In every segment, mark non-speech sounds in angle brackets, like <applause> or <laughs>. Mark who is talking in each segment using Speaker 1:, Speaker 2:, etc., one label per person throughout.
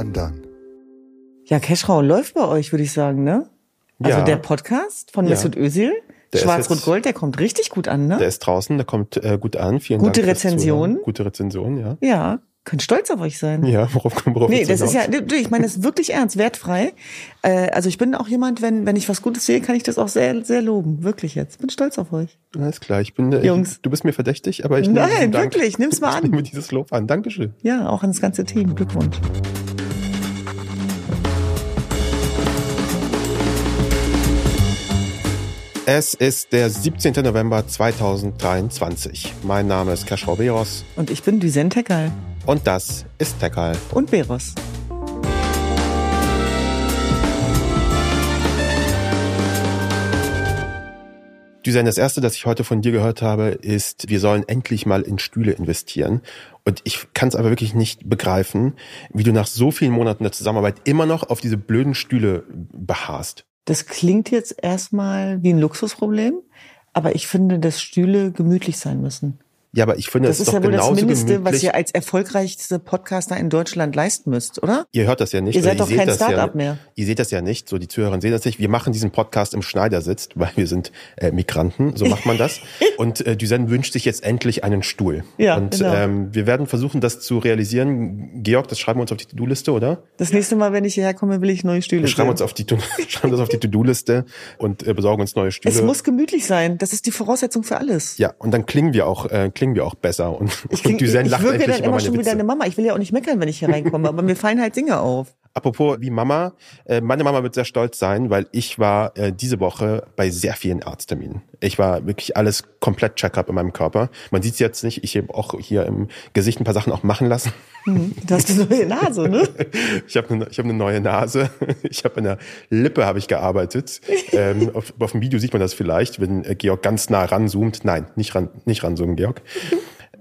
Speaker 1: Undone.
Speaker 2: Ja, Cashrow läuft bei euch, würde ich sagen, ne? Also
Speaker 3: Ja.
Speaker 2: der Podcast von
Speaker 3: Ja.
Speaker 2: Mesut Özil, Schwarz-Rot-Gold, der kommt richtig gut an, ne?
Speaker 3: Der ist draußen, der kommt äh, gut an. Vielen
Speaker 2: Gute
Speaker 3: Dank. fürs
Speaker 2: Rezension.
Speaker 3: Zuhören. Gute Rezension, ja.
Speaker 2: ja, könnt stolz auf euch sein.
Speaker 3: Ja, worauf, worauf
Speaker 2: Nee, das ist ja, ich meine, das ist wirklich ernst, wertfrei. Äh, also ich bin auch jemand, wenn, wenn ich was Gutes sehe, kann ich das auch sehr, sehr loben. Wirklich jetzt. Bin stolz auf euch.
Speaker 3: Alles klar, ich bin, äh,
Speaker 2: Jungs.
Speaker 3: Ich, du bist mir verdächtig, aber ich nehme
Speaker 2: Nein, wirklich, nimm's mal
Speaker 3: Ich
Speaker 2: an.
Speaker 3: nehme dieses Lob an. Dankeschön.
Speaker 2: Ja, auch ans ganze Team. Glückwunsch.
Speaker 3: Es ist der 17. November 2023. Mein Name ist Kaschrau Beros
Speaker 2: Und ich bin Düsen Tekal
Speaker 3: und das ist Tekal.
Speaker 2: und Beros.
Speaker 3: Düsen, das erste, das ich heute von dir gehört habe, ist, wir sollen endlich mal in Stühle investieren. Und ich kann es aber wirklich nicht begreifen, wie du nach so vielen Monaten der Zusammenarbeit immer noch auf diese blöden Stühle beharrst.
Speaker 2: Das klingt jetzt erstmal wie ein Luxusproblem, aber ich finde, dass Stühle gemütlich sein müssen.
Speaker 3: Ja, aber ich finde,
Speaker 2: Das
Speaker 3: es
Speaker 2: ist
Speaker 3: ist
Speaker 2: ja
Speaker 3: doch
Speaker 2: wohl das Mindeste, was
Speaker 3: gemütlich.
Speaker 2: ihr als erfolgreichste Podcaster in Deutschland leisten müsst, oder?
Speaker 3: Ihr hört das ja nicht.
Speaker 2: Ihr seid doch
Speaker 3: seht
Speaker 2: kein
Speaker 3: das ja,
Speaker 2: Start-up mehr.
Speaker 3: Ihr seht das ja nicht, so die Zuhörer sehen das nicht. Wir machen diesen Podcast im Schneidersitz, weil wir sind äh, Migranten, so macht man das. <laughs> Und äh, Düsen wünscht sich jetzt endlich einen Stuhl.
Speaker 2: Ja,
Speaker 3: Und
Speaker 2: genau.
Speaker 3: ähm, wir werden versuchen, das zu realisieren. Georg, das schreiben wir uns auf die To-Do-Liste, oder?
Speaker 2: Das nächste Mal, wenn ich hierher komme, will ich neue Stühle
Speaker 3: Wir schreiben
Speaker 2: sehen.
Speaker 3: uns auf die <laughs> schreiben das auf die To-Do-Liste und äh, besorgen uns neue Stühle.
Speaker 2: Es muss gemütlich sein. Das ist die Voraussetzung für alles.
Speaker 3: ja, und dann klingen wir auch äh, klingen wir auch besser und,
Speaker 2: Ich, <laughs>
Speaker 3: und
Speaker 2: kling,
Speaker 3: Düsen
Speaker 2: ich
Speaker 3: lacht
Speaker 2: wirke
Speaker 3: endlich
Speaker 2: dann
Speaker 3: über
Speaker 2: immer
Speaker 3: meine
Speaker 2: schon wie
Speaker 3: Witze.
Speaker 2: deine Mama. Ich will ja auch nicht meckern, wenn ich hier reinkomme, aber mir fallen halt Dinge auf.
Speaker 3: Apropos wie Mama, äh, meine Mama wird sehr stolz sein, weil ich war äh, diese Woche bei sehr vielen Arztterminen. Ich war wirklich alles komplett Check-up in meinem Körper. Man sieht es jetzt nicht. Ich habe auch hier im Gesicht ein paar Sachen auch machen lassen.
Speaker 2: Du hast eine neue Nase, ne? <laughs>
Speaker 3: Ich habe eine, ich hab eine neue Nase. <laughs> Ich habe an der Lippe habe ich gearbeitet. ähm, <laughs> auf, auf dem Video sieht man das vielleicht, wenn äh, Georg ganz nah ranzoomt. Nein, nicht ran, nicht ranzoomen, Georg.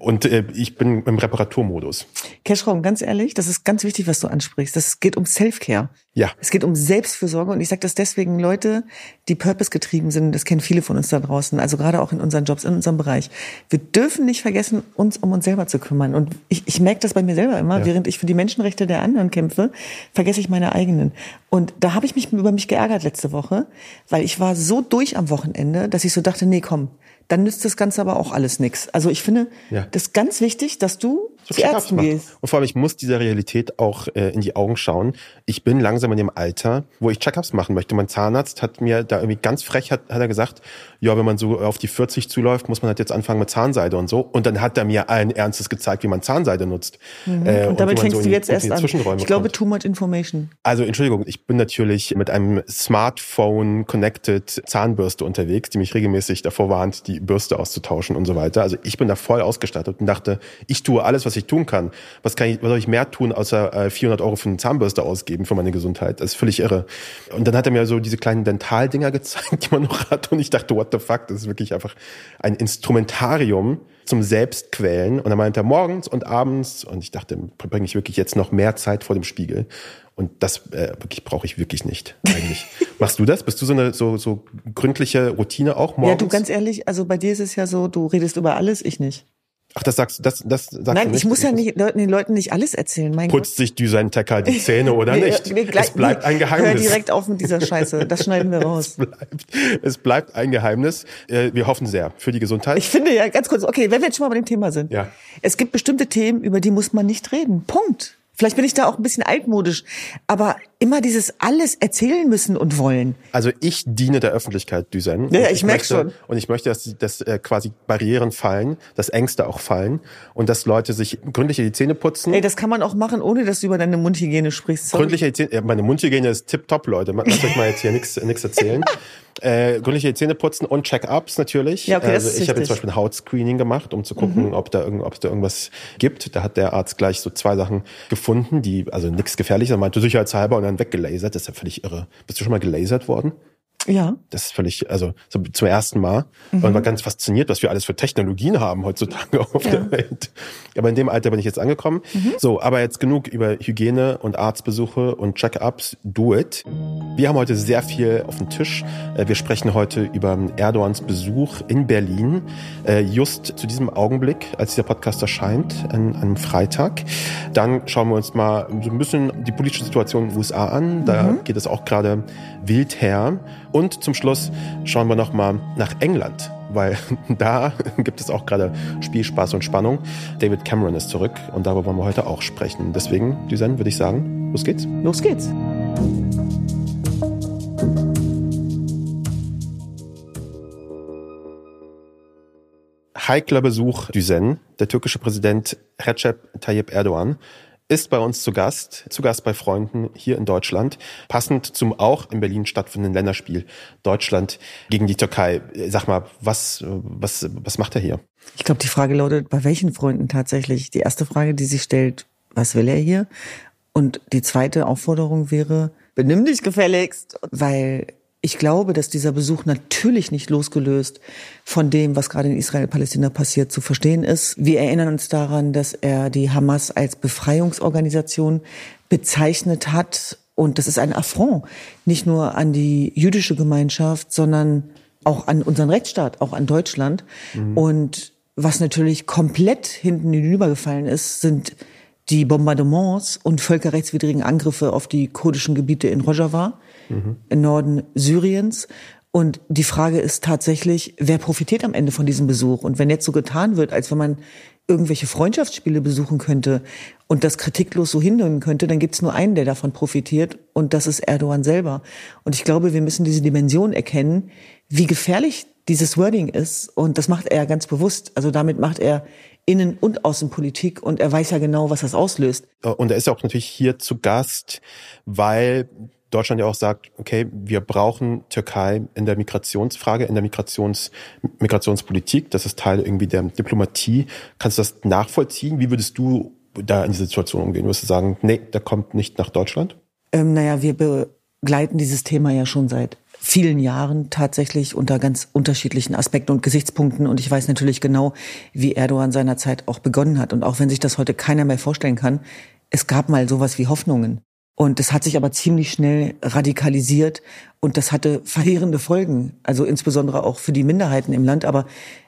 Speaker 3: Und äh, ich bin im Reparaturmodus.
Speaker 2: Cashraum, ganz ehrlich, das ist ganz wichtig, was du ansprichst. Das geht um Self-Care.
Speaker 3: Ja.
Speaker 2: Es geht um Selbstfürsorge und ich sage das deswegen, Leute, die Purpose getrieben sind, das kennen viele von uns da draußen, also gerade auch in unseren Jobs, in unserem Bereich. Wir dürfen nicht vergessen, uns um uns selber zu kümmern. Und ich, ich merke das bei mir selber immer,
Speaker 3: Ja.
Speaker 2: während ich für die Menschenrechte der anderen kämpfe, vergesse ich meine eigenen. Und da habe ich mich über mich geärgert letzte Woche, weil ich war so durch am Wochenende, dass ich so dachte, nee, komm, dann nützt das Ganze aber auch alles nix. Also ich finde,
Speaker 3: Ja.
Speaker 2: das ist ganz wichtig, dass du zu Ärzten gehst.
Speaker 3: Und vor allem, ich muss dieser Realität auch äh, in die Augen schauen. Ich bin langsam in dem Alter, wo ich Check-ups machen möchte. Mein Zahnarzt hat mir da irgendwie ganz frech, hat, hat er gesagt, ja, wenn man so auf die 40 zuläuft, muss man halt jetzt anfangen mit Zahnseide und so. Und dann hat er mir allen Ernstes gezeigt, wie man Zahnseide nutzt. Äh,
Speaker 2: Und damit
Speaker 3: man
Speaker 2: fängst
Speaker 3: so
Speaker 2: du jetzt erst an. Ich glaube, too much information.
Speaker 3: Also Entschuldigung, ich bin natürlich mit einem Smartphone connected Zahnbürste unterwegs, die mich regelmäßig davor warnt, die Bürste auszutauschen und so weiter. Also ich bin da voll ausgestattet und dachte, ich tue alles, was ich tun kann. Was kann ich, was soll ich mehr tun, außer äh, 400 Euro für eine Zahnbürste ausgeben für meine Gesundheit? Das ist völlig irre. Und dann hat er mir so diese kleinen Dentaldinger <laughs> gezeigt, die man noch hat und ich dachte, what the fuck? Das ist wirklich einfach ein Instrumentarium zum Selbstquälen. Und dann meinte er morgens und abends und ich dachte, verbringe ich wirklich jetzt noch mehr Zeit vor dem Spiegel. Und das äh, wirklich brauche ich wirklich nicht eigentlich. <laughs> Machst du das? Bist du so eine so, so gründliche Routine auch morgens?
Speaker 2: Ja, du ganz ehrlich, also bei dir ist es ja so, du redest über alles, ich nicht.
Speaker 3: Ach, das sagst das das sagst du
Speaker 2: Nein,
Speaker 3: nicht?
Speaker 2: ich muss ja nicht Leuten, den Leuten nicht alles erzählen. Mein
Speaker 3: Putzt sich Düsen Tecker die Zähne oder
Speaker 2: Nee,
Speaker 3: nicht?
Speaker 2: nee, gleich-
Speaker 3: es bleibt ein Geheimnis.
Speaker 2: Hör direkt auf mit dieser Scheiße. Das schneiden wir <laughs> raus.
Speaker 3: Es bleibt, es bleibt ein Geheimnis. Äh, Wir hoffen sehr für die Gesundheit.
Speaker 2: Ich finde ja, ganz kurz, okay, wenn wir jetzt schon mal bei dem Thema sind.
Speaker 3: Ja.
Speaker 2: Es gibt bestimmte Themen, über die muss man nicht reden. Punkt. Vielleicht bin ich da auch ein bisschen altmodisch. Aber immer dieses alles erzählen müssen und wollen.
Speaker 3: Also ich diene der Öffentlichkeit, Düsen.
Speaker 2: Ja, ich merk
Speaker 3: möchte,
Speaker 2: schon.
Speaker 3: Und ich möchte, dass, dass äh, quasi Barrieren fallen, dass Ängste auch fallen und dass Leute sich gründlich die Zähne putzen.
Speaker 2: Ey, das kann man auch machen, ohne dass du über deine Mundhygiene sprichst. Sorry.
Speaker 3: gründliche Zähne, ja, meine Mundhygiene ist tipptopp, Leute. Lasst euch mal jetzt hier nichts <laughs> nix erzählen. äh, gründliche Zähne putzen und Check-ups natürlich.
Speaker 2: Ja, okay,
Speaker 3: also ich habe jetzt zum Beispiel ein Hautscreening gemacht, um zu gucken, ob, da irgend, ob es da irgendwas gibt. Da hat der Arzt gleich so zwei Sachen gefunden, die, also nichts gefährliches, er meinte sicherheitshalber dann weggelasert. Das ist ja völlig irre. Bist du schon mal gelasert worden?
Speaker 2: Ja.
Speaker 3: Das ist völlig, also so zum ersten Mal. Mhm. Man war ganz fasziniert, was wir alles für Technologien haben heutzutage <laughs> auf ja. der Welt. Aber in dem Alter bin ich jetzt angekommen. Mhm. So, aber jetzt genug über Hygiene und Arztbesuche und Check-ups. Do it. Wir haben heute sehr viel auf dem Tisch. Äh, wir sprechen heute über Erdogans Besuch in Berlin. Äh, just zu diesem Augenblick, als dieser Podcast erscheint, an einem Freitag. Dann schauen wir uns mal so ein bisschen die politische Situation in den USA an. Da mhm. geht es auch gerade wild her. Und zum Schluss schauen wir nochmal nach England, weil <laughs> da gibt es auch gerade Spielspaß und Spannung. David Cameron ist zurück und darüber wollen wir heute auch sprechen. Deswegen, Düsen, würde ich sagen, los geht's.
Speaker 2: Los geht's.
Speaker 3: Heikler Besuch Düsen. Der türkische Präsident Recep Tayyip Erdogan ist bei uns zu Gast, zu Gast bei Freunden hier in Deutschland, passend zum auch in Berlin stattfindenden Länderspiel Deutschland gegen die Türkei. Sag mal, was, was, was macht er hier?
Speaker 2: Ich glaube, die Frage lautet, bei welchen Freunden tatsächlich? Die erste Frage, die sich stellt, was will er hier? Und die zweite Aufforderung wäre, benimm dich gefälligst, weil ich glaube, dass dieser Besuch natürlich nicht losgelöst von dem, was gerade in Israel-Palästina passiert, zu verstehen ist. Wir erinnern uns daran, dass er die Hamas als Befreiungsorganisation bezeichnet hat. Und das ist ein Affront, nicht nur an die jüdische Gemeinschaft, sondern auch an unseren Rechtsstaat, auch an Deutschland. Mhm. Und was natürlich komplett hinten hinübergefallen ist, sind die Bombardements und völkerrechtswidrigen Angriffe auf die kurdischen Gebiete in Rojava mhm. im Norden Syriens. Und die Frage ist tatsächlich, wer profitiert am Ende von diesem Besuch? Und wenn jetzt so getan wird, als wenn man irgendwelche Freundschaftsspiele besuchen könnte und das kritiklos so hinnehmen könnte, dann gibt es nur einen, der davon profitiert, und das ist Erdogan selber. Und ich glaube, wir müssen diese Dimension erkennen, wie gefährlich dieses Wording ist. Und das macht er ganz bewusst. Also damit macht er Innen- und Außenpolitik und er weiß ja genau, was das auslöst.
Speaker 3: Und er ist ja auch natürlich hier zu Gast, weil Deutschland ja auch sagt, okay, wir brauchen Türkei in der Migrationsfrage, in der Migrations, Migrationspolitik. Das ist Teil irgendwie der Diplomatie. Kannst du das nachvollziehen? Wie würdest du da in die Situation umgehen? Würdest du sagen, nee, der kommt nicht nach Deutschland?
Speaker 2: Ähm, naja, wir begleiten dieses Thema ja schon seit vielen Jahren tatsächlich unter ganz unterschiedlichen Aspekten und Gesichtspunkten. Und ich weiß natürlich genau, wie Erdogan seinerzeit auch begonnen hat. Und auch wenn sich das heute keiner mehr vorstellen kann, es gab mal sowas wie Hoffnungen. Und das hat sich aber ziemlich schnell radikalisiert und das hatte verheerende Folgen, also insbesondere auch für die Minderheiten im Land. Aber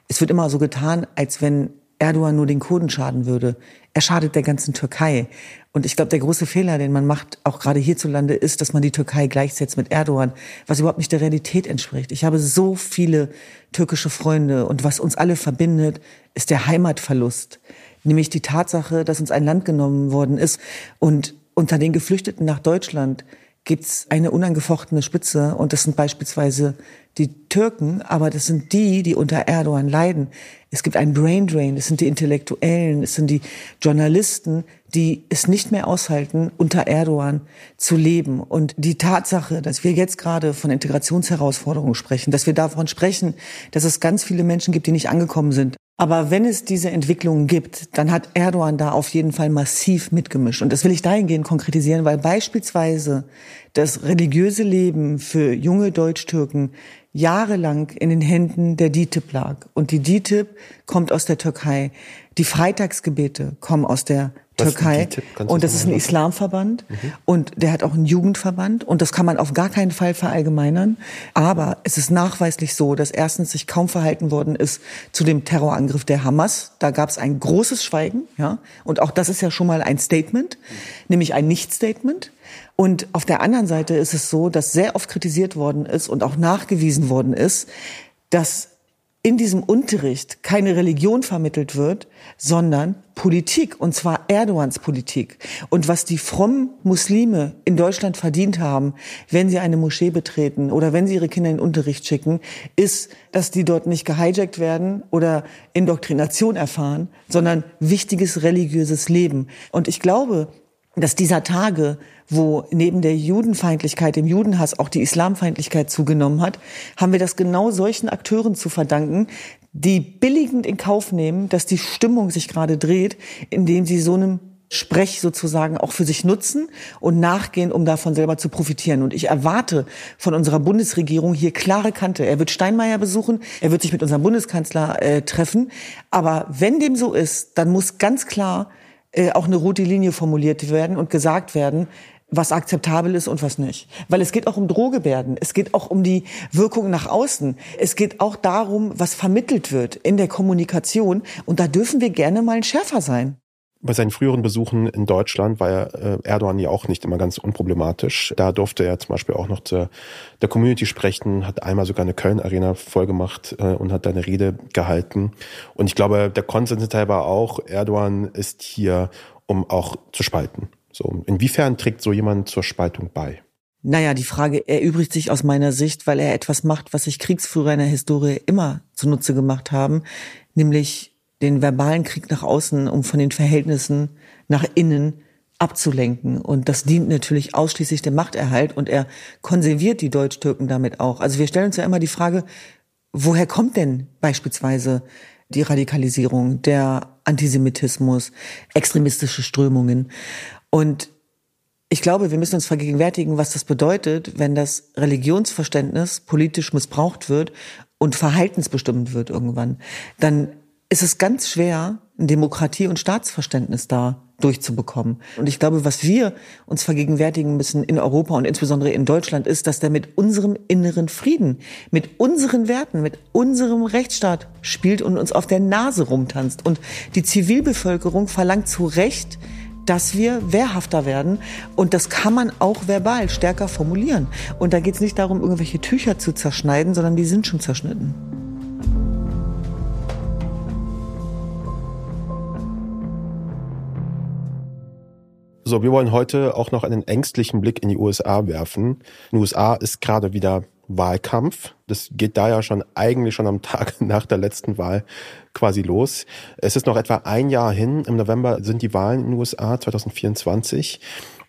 Speaker 2: es wird immer so getan, als wenn Erdogan nur den Kurden schaden würde. Er schadet der ganzen Türkei. Und ich glaube, der große Fehler, den man macht, auch gerade hierzulande, ist, dass man die Türkei gleichsetzt mit Erdogan, was überhaupt nicht der Realität entspricht. Ich habe so viele türkische Freunde und was uns alle verbindet, ist der Heimatverlust. Nämlich die Tatsache, dass uns ein Land genommen worden ist und unter den Geflüchteten nach Deutschland gibt's eine unangefochtene Spitze und das sind beispielsweise die Türken, aber das sind die, die unter Erdogan leiden. Es gibt einen Brain Drain, es sind die Intellektuellen, es sind die Journalisten, die es nicht mehr aushalten, unter Erdogan zu leben. Und die Tatsache, dass wir jetzt gerade von Integrationsherausforderungen sprechen, dass wir davon sprechen, dass es ganz viele Menschen gibt, die nicht angekommen sind, aber wenn es diese Entwicklungen gibt, dann hat Erdogan da auf jeden Fall massiv mitgemischt. Und das will ich dahingehend konkretisieren, weil beispielsweise das religiöse Leben für junge Deutsch-Türken jahrelang in den Händen der DITIB lag. Und die DITIB kommt aus der Türkei. Die Freitagsgebete kommen aus der Türkei. Und das ist ein Islamverband. Mhm. Und der hat auch einen Jugendverband. Und das kann man auf gar keinen Fall verallgemeinern. Aber es ist nachweislich so, dass erstens sich kaum verhalten worden ist zu dem Terrorangriff der Hamas. Da gab es ein großes Schweigen. Ja. Und auch das ist ja schon mal ein Statement, mhm. nämlich ein Nicht-Statement. Und auf der anderen Seite ist es so, dass sehr oft kritisiert worden ist und auch nachgewiesen worden ist, dass in diesem Unterricht keine Religion vermittelt wird, sondern Politik, und zwar Erdogans Politik. Und was die frommen Muslime in Deutschland verdient haben, wenn sie eine Moschee betreten oder wenn sie ihre Kinder in den Unterricht schicken, ist, dass die dort nicht gehijackt werden oder Indoktrination erfahren, sondern wichtiges religiöses Leben. Und ich glaube, dass dieser Tage, wo neben der Judenfeindlichkeit, dem Judenhass auch die Islamfeindlichkeit zugenommen hat, haben wir das genau solchen Akteuren zu verdanken, die billigend in Kauf nehmen, dass die Stimmung sich gerade dreht, indem sie so einem Sprech sozusagen auch für sich nutzen und nachgehen, um davon selber zu profitieren. Und ich erwarte von unserer Bundesregierung hier klare Kante. Er wird Steinmeier besuchen, er wird sich mit unserem Bundeskanzler äh, treffen. Aber wenn dem so ist, dann muss ganz klar äh, auch eine rote Linie formuliert werden und gesagt werden, was akzeptabel ist und was nicht. Weil es geht auch um Drohgebärden, es geht auch um die Wirkung nach außen, es geht auch darum, was vermittelt wird in der Kommunikation und da dürfen wir gerne mal schärfer sein.
Speaker 3: Bei seinen früheren Besuchen in Deutschland war äh, Erdogan ja auch nicht immer ganz unproblematisch. Da durfte er zum Beispiel auch noch zur, der Community sprechen, hat einmal sogar eine Köln-Arena vollgemacht äh, und hat da eine Rede gehalten. Und ich glaube, der Konsens war auch, Erdogan ist hier, um auch zu spalten. So, inwiefern trägt so jemand zur Spaltung bei?
Speaker 2: Naja, die Frage erübrigt sich aus meiner Sicht, weil er etwas macht, was sich Kriegsführer in der Historie immer zunutze gemacht haben, nämlich den verbalen Krieg nach außen, um von den Verhältnissen nach innen abzulenken. Und das dient natürlich ausschließlich dem Machterhalt und er konserviert die Deutsch-Türken damit auch. Also wir stellen uns ja immer die Frage, woher kommt denn beispielsweise die Radikalisierung, der Antisemitismus, extremistische Strömungen? Und ich glaube, wir müssen uns vergegenwärtigen, was das bedeutet, wenn das Religionsverständnis politisch missbraucht wird und verhaltensbestimmend wird irgendwann. Dann ist es ganz schwer, Demokratie- und Staatsverständnis da durchzubekommen. Und ich glaube, was wir uns vergegenwärtigen müssen in Europa und insbesondere in Deutschland ist, dass der mit unserem inneren Frieden, mit unseren Werten, mit unserem Rechtsstaat spielt und uns auf der Nase rumtanzt. Und die Zivilbevölkerung verlangt zu Recht, dass wir wehrhafter werden. Und das kann man auch verbal stärker formulieren. Und da geht es nicht darum, irgendwelche Tücher zu zerschneiden, sondern die sind schon zerschnitten.
Speaker 3: So, wir wollen heute auch noch einen ängstlichen Blick in die USA werfen. In den USA ist gerade wieder Wahlkampf. Das geht da ja schon eigentlich schon am Tag <laughs> nach der letzten Wahl quasi los. Es ist noch etwa ein Jahr hin. Im November sind die Wahlen in den USA 2024.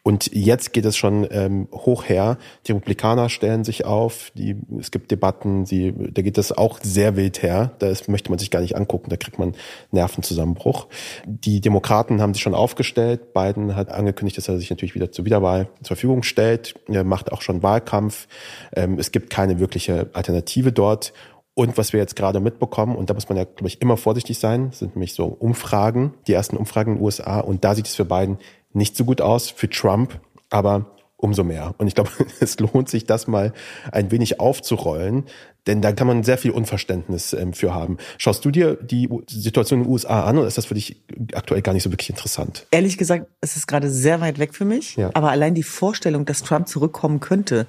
Speaker 3: Und jetzt geht es schon ähm, hoch her. Die Republikaner stellen sich auf, die, es gibt Debatten, die, da geht es auch sehr wild her. Das möchte man sich gar nicht angucken, da kriegt man Nervenzusammenbruch. Die Demokraten haben sich schon aufgestellt. Biden hat angekündigt, dass er sich natürlich wieder zur Wiederwahl zur Verfügung stellt. Er macht auch schon Wahlkampf. Ähm, es gibt keine wirkliche Alternative dort. Und was wir jetzt gerade mitbekommen, und da muss man ja, glaube ich, immer vorsichtig sein, sind nämlich so Umfragen, die ersten Umfragen in den USA. Und da sieht es für Biden nicht so gut aus für Trump, aber umso mehr. Und ich glaube, <laughs> es lohnt sich, das mal ein wenig aufzurollen, denn da kann man sehr viel Unverständnis ähm, für haben. Schaust du dir die Situation in den USA an oder ist das für dich aktuell gar nicht so wirklich interessant?
Speaker 2: Ehrlich gesagt, es ist gerade sehr weit weg für mich. Ja. Aber allein die Vorstellung, dass Trump zurückkommen könnte,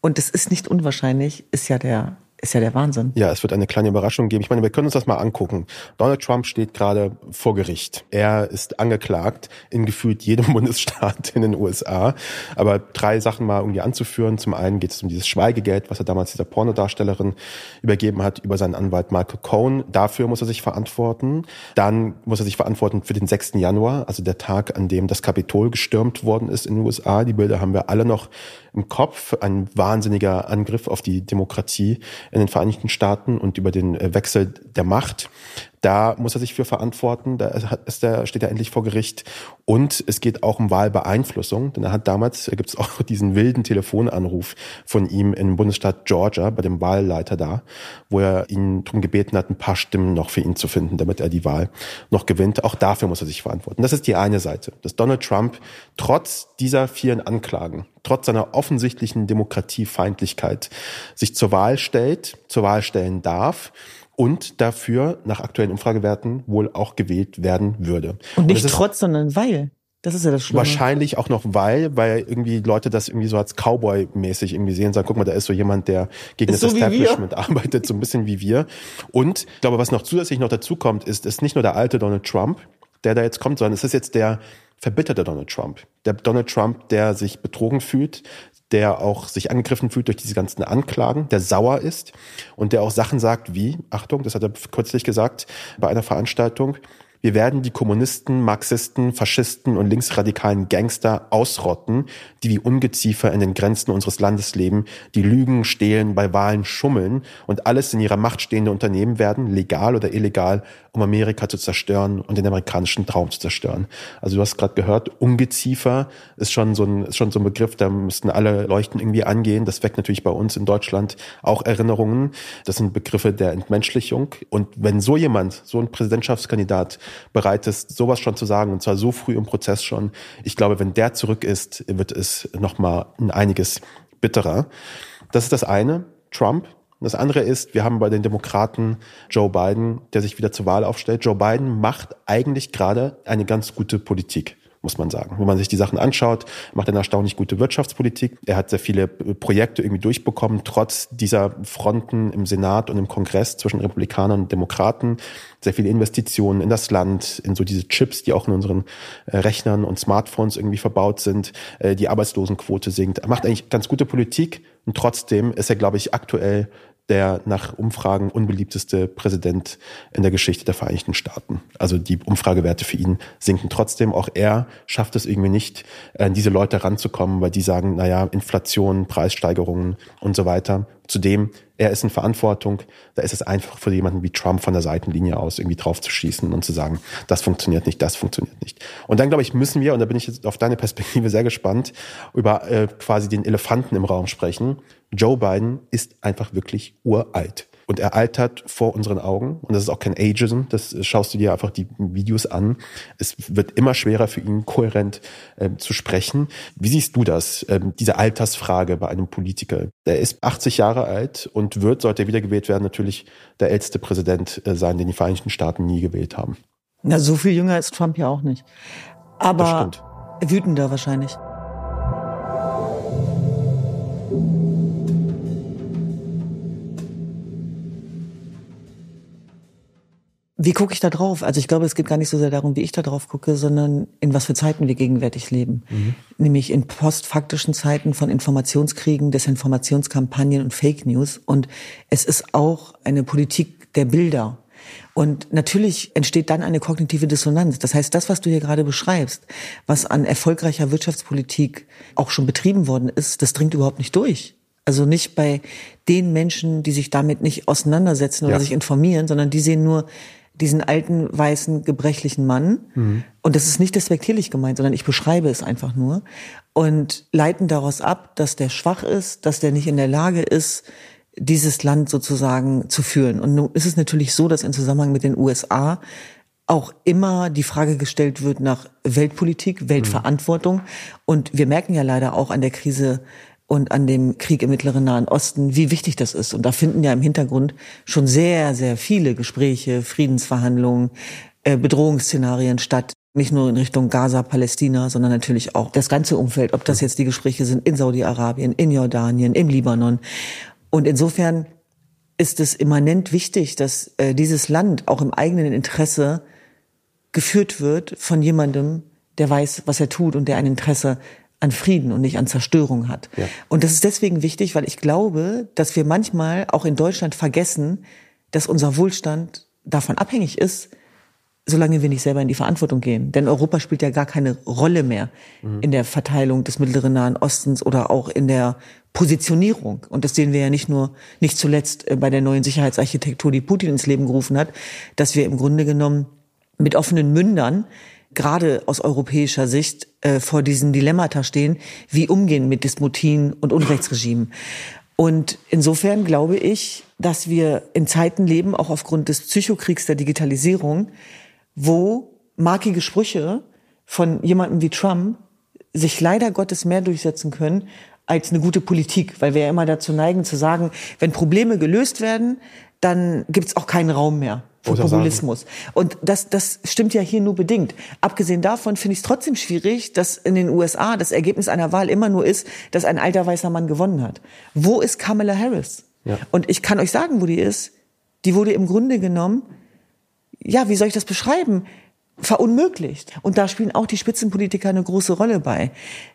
Speaker 2: und das ist nicht unwahrscheinlich, ist ja der ist ja der Wahnsinn.
Speaker 3: Ja, es wird eine kleine Überraschung geben. Ich meine, wir können uns das mal angucken. Donald Trump steht gerade vor Gericht. Er ist angeklagt in gefühlt jedem <laughs> Bundesstaat in den USA. Aber drei Sachen mal irgendwie anzuführen. Zum einen geht es um dieses Schweigegeld, was er damals dieser Pornodarstellerin übergeben hat, über seinen Anwalt Michael Cohen. Dafür muss er sich verantworten. Dann muss er sich verantworten für den 6. Januar, also der Tag, an dem das Kapitol gestürmt worden ist in den USA. Die Bilder haben wir alle noch im Kopf. Ein wahnsinniger Angriff auf die Demokratie in den Vereinigten Staaten und über den äh, Wechsel der Macht. Da muss er sich für verantworten. Da ist er, steht er endlich vor Gericht. Und es geht auch um Wahlbeeinflussung. Denn er hat damals, da gibt es auch <laughs> diesen wilden Telefonanruf von ihm im Bundesstaat Georgia, bei dem Wahlleiter da, wo er ihn darum gebeten hat, ein paar Stimmen noch für ihn zu finden, damit er die Wahl noch gewinnt. Auch dafür muss er sich verantworten. Das ist die eine Seite. Dass Donald Trump trotz dieser vielen Anklagen, trotz seiner offensichtlichen Demokratiefeindlichkeit sich zur Wahl stellt, zur Wahl stellen darf und dafür nach aktuellen Umfragewerten wohl auch gewählt werden würde.
Speaker 2: Und nicht und trotz, sondern weil. Das ist ja das Schlimme.
Speaker 3: Wahrscheinlich auch noch weil, weil irgendwie Leute das irgendwie so als Cowboy-mäßig irgendwie sehen, sagen, guck mal, da ist so jemand, der gegen ist das so Establishment arbeitet, so ein bisschen wie wir. Und ich glaube, was noch zusätzlich noch dazu kommt, ist, ist nicht nur der alte Donald Trump, der da jetzt kommt, sondern es ist jetzt der verbitterte Donald Trump. Der Donald Trump, der sich betrogen fühlt, der auch sich angegriffen fühlt durch diese ganzen Anklagen, der sauer ist und der auch Sachen sagt wie, Achtung, das hat er kürzlich gesagt bei einer Veranstaltung, Wir werden die Kommunisten, Marxisten, Faschisten und linksradikalen Gangster ausrotten, die wie Ungeziefer in den Grenzen unseres Landes leben, die lügen, stehlen, bei Wahlen schummeln und alles in ihrer Macht stehende Unternehmen werden, legal oder illegal, um Amerika zu zerstören und den amerikanischen Traum zu zerstören. Also du hast gerade gehört, Ungeziefer ist schon so ein, ist schon so ein Begriff, da müssten alle Leuchten irgendwie angehen. Das weckt natürlich bei uns in Deutschland auch Erinnerungen. Das sind Begriffe der Entmenschlichung. Und wenn so jemand, so ein Präsidentschaftskandidat bereit ist, sowas schon zu sagen, und zwar so früh im Prozess schon, ich glaube, wenn der zurück ist, wird es nochmal ein einiges bitterer. Das ist das eine. Trump, das andere ist, wir haben bei den Demokraten Joe Biden, der sich wieder zur Wahl aufstellt. Joe Biden macht eigentlich gerade eine ganz gute Politik muss man sagen. Wenn man sich die Sachen anschaut, macht er eine erstaunlich gute Wirtschaftspolitik. Er hat sehr viele Projekte irgendwie durchbekommen, trotz dieser Fronten im Senat und im Kongress zwischen Republikanern und Demokraten. Sehr viele Investitionen in das Land, in so diese Chips, die auch in unseren äh, Rechnern und Smartphones irgendwie verbaut sind. Äh, die Arbeitslosenquote sinkt. Er macht eigentlich ganz gute Politik und trotzdem ist er, glaube ich, aktuell der nach Umfragen unbeliebteste Präsident in der Geschichte der Vereinigten Staaten. Also die Umfragewerte für ihn sinken trotzdem. Auch er schafft es irgendwie nicht, an diese Leute ranzukommen, weil die sagen, naja, Inflation, Preissteigerungen und so weiter. Zudem, er ist in Verantwortung. Da ist es einfach für jemanden wie Trump von der Seitenlinie aus irgendwie drauf zu schießen und zu sagen, das funktioniert nicht, das funktioniert nicht. Und dann, glaube ich, müssen wir, und da bin ich jetzt auf deine Perspektive sehr gespannt, über äh, quasi den Elefanten im Raum sprechen. Joe Biden ist einfach wirklich uralt. Und er altert vor unseren Augen. Und das ist auch kein Ageism. Das schaust du dir einfach die Videos an. Es wird immer schwerer für ihn, kohärent äh, zu sprechen. Wie siehst du das, äh, diese Altersfrage bei einem Politiker? Der ist 80 Jahre alt und wird, sollte er wiedergewählt werden, natürlich der älteste Präsident äh, sein, den die Vereinigten Staaten nie gewählt haben.
Speaker 2: Na, so viel jünger ist Trump ja auch nicht. Aber wütender wahrscheinlich. Wie gucke ich da drauf? Also ich glaube, es geht gar nicht so sehr darum, wie ich da drauf gucke, sondern in was für Zeiten wir gegenwärtig leben. Mhm. Nämlich in postfaktischen Zeiten von Informationskriegen, Desinformationskampagnen und Fake News. Und es ist auch eine Politik der Bilder. Und natürlich entsteht dann eine kognitive Dissonanz. Das heißt, das, was du hier gerade beschreibst, was an erfolgreicher Wirtschaftspolitik auch schon betrieben worden ist, das dringt überhaupt nicht durch. Also nicht bei den Menschen, die sich damit nicht auseinandersetzen oder ja. sich informieren, sondern die sehen nur, diesen alten, weißen, gebrechlichen Mann. Mhm. Und das ist nicht despektierlich gemeint, sondern ich beschreibe es einfach nur. Und leiten daraus ab, dass der schwach ist, dass der nicht in der Lage ist, dieses Land sozusagen zu führen. Und nun ist es natürlich so, dass im Zusammenhang mit den USA auch immer die Frage gestellt wird nach Weltpolitik, Weltverantwortung. Mhm. Und wir merken ja leider auch an der Krise und an dem Krieg im Mittleren Nahen Osten, wie wichtig das ist. Und da finden ja im Hintergrund schon sehr, sehr viele Gespräche, Friedensverhandlungen, äh, Bedrohungsszenarien statt. Nicht nur in Richtung Gaza, Palästina, sondern natürlich auch das ganze Umfeld, ob das jetzt die Gespräche sind in Saudi-Arabien, in Jordanien, im Libanon. Und insofern ist es immanent wichtig, dass äh, dieses Land auch im eigenen Interesse geführt wird von jemandem, der weiß, was er tut und der ein Interesse an Frieden und nicht an Zerstörung hat. Ja. Und das ist deswegen wichtig, weil ich glaube, dass wir manchmal auch in Deutschland vergessen, dass unser Wohlstand davon abhängig ist, solange wir nicht selber in die Verantwortung gehen. Denn Europa spielt ja gar keine Rolle mehr mhm. in der Verteilung des Mittleren Nahen Ostens oder auch in der Positionierung. Und das sehen wir ja nicht nur, nicht zuletzt äh, bei der neuen Sicherheitsarchitektur, die Putin ins Leben gerufen hat, dass wir im Grunde genommen mit offenen Mündern gerade aus europäischer Sicht äh, vor diesem Dilemmata stehen, wie umgehen mit Disputien und Unrechtsregimen. Und insofern glaube ich, dass wir in Zeiten leben, auch aufgrund des Psychokriegs der Digitalisierung, wo markige Sprüche von jemandem wie Trump sich leider Gottes mehr durchsetzen können als eine gute Politik, weil wir ja immer dazu neigen zu sagen, wenn Probleme gelöst werden, dann gibt's auch keinen Raum mehr für Populismus. Und das, das stimmt ja hier nur bedingt. Abgesehen davon finde ich es trotzdem schwierig, dass in den USA das Ergebnis einer Wahl immer nur ist, dass ein alter weißer Mann gewonnen hat. Wo ist Kamala Harris? Ja. Und ich kann euch sagen, wo die ist. Die wurde im Grunde genommen, ja, wie soll ich das beschreiben? verunmöglicht. Und da spielen auch die Spitzenpolitiker eine große Rolle bei.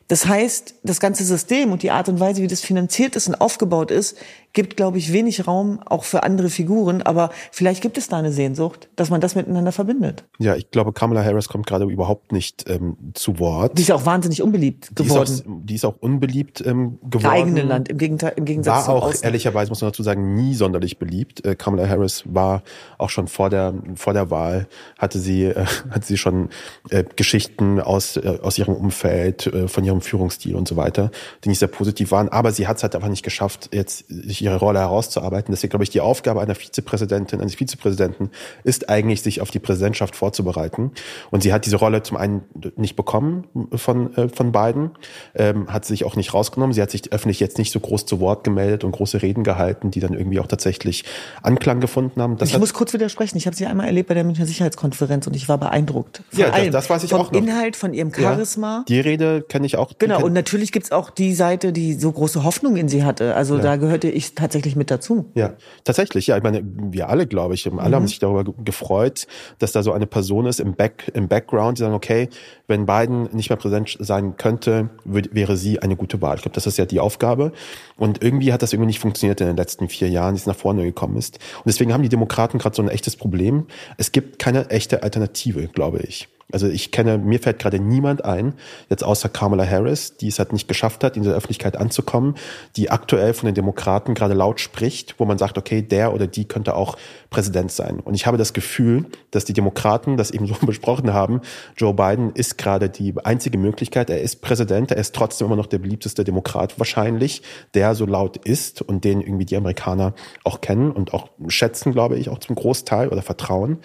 Speaker 2: Das heißt, das ganze System und die Art und Weise, wie das finanziert ist und aufgebaut ist, gibt, glaube ich, wenig Raum auch für andere Figuren. Aber vielleicht gibt es da eine Sehnsucht, dass man das miteinander verbindet.
Speaker 3: Ja, ich glaube, Kamala Harris kommt gerade überhaupt nicht ähm, zu Wort.
Speaker 2: Die ist auch wahnsinnig unbeliebt geworden.
Speaker 3: Die ist auch, die ist auch unbeliebt ähm, geworden.
Speaker 2: Im eigenen Land, im, Gegenteil, im Gegensatz
Speaker 3: War auch,
Speaker 2: Außen.
Speaker 3: ehrlicherweise muss man dazu sagen, nie sonderlich beliebt. Äh, Kamala Harris war auch schon vor der, vor der Wahl, hatte sie, äh, <laughs> hatte sie schon äh, Geschichten aus, äh, aus ihrem Umfeld, äh, von ihrem Führungsstil und so weiter, die nicht sehr positiv waren. Aber sie hat es halt einfach nicht geschafft, jetzt sich ihre Rolle herauszuarbeiten. Deswegen glaube ich, die Aufgabe einer Vizepräsidentin, eines Vizepräsidenten ist eigentlich, sich auf die Präsidentschaft vorzubereiten. Und sie hat diese Rolle zum einen nicht bekommen von, äh, von beiden, ähm, hat sich auch nicht rausgenommen. Sie hat sich öffentlich jetzt nicht so groß zu Wort gemeldet und große Reden gehalten, die dann irgendwie auch tatsächlich Anklang gefunden haben. Das
Speaker 2: ich muss kurz widersprechen. Ich habe sie einmal erlebt bei der Münchner Sicherheitskonferenz und ich war beeindruckt.
Speaker 3: Von ja, das, das weiß ich
Speaker 2: vom
Speaker 3: auch noch.
Speaker 2: Inhalt, von ihrem Charisma.
Speaker 3: Ja, die Rede kenne ich auch.
Speaker 2: Genau, und natürlich gibt's auch die Seite, die so große Hoffnung in sie hatte. Also ja. da gehörte ich tatsächlich mit dazu.
Speaker 3: Ja, tatsächlich. Ja, ich meine, wir alle, glaube ich, alle mhm. haben sich darüber gefreut, dass da so eine Person ist im, Back, im Background, die sagen, okay, wenn Biden nicht mehr präsent sein könnte, würde, wäre sie eine gute Wahl. Ich glaube, das ist ja die Aufgabe. Und irgendwie hat das irgendwie nicht funktioniert in den letzten vier Jahren, die es nach vorne gekommen ist. Und deswegen haben die Demokraten gerade so ein echtes Problem. Es gibt keine echte Alternative, glaube ich. Also ich kenne, mir fällt gerade niemand ein, jetzt außer Kamala Harris, die es halt nicht geschafft hat, in der Öffentlichkeit anzukommen, die aktuell von den Demokraten gerade laut spricht, wo man sagt, okay, der oder die könnte auch Präsident sein. Und ich habe das Gefühl, dass die Demokraten das eben <laughs> so besprochen haben. Joe Biden ist gerade die einzige Möglichkeit. Er ist Präsident, er ist trotzdem immer noch der beliebteste Demokrat wahrscheinlich, der so laut ist und den irgendwie die Amerikaner auch kennen und auch schätzen, glaube ich, auch zum Großteil oder vertrauen.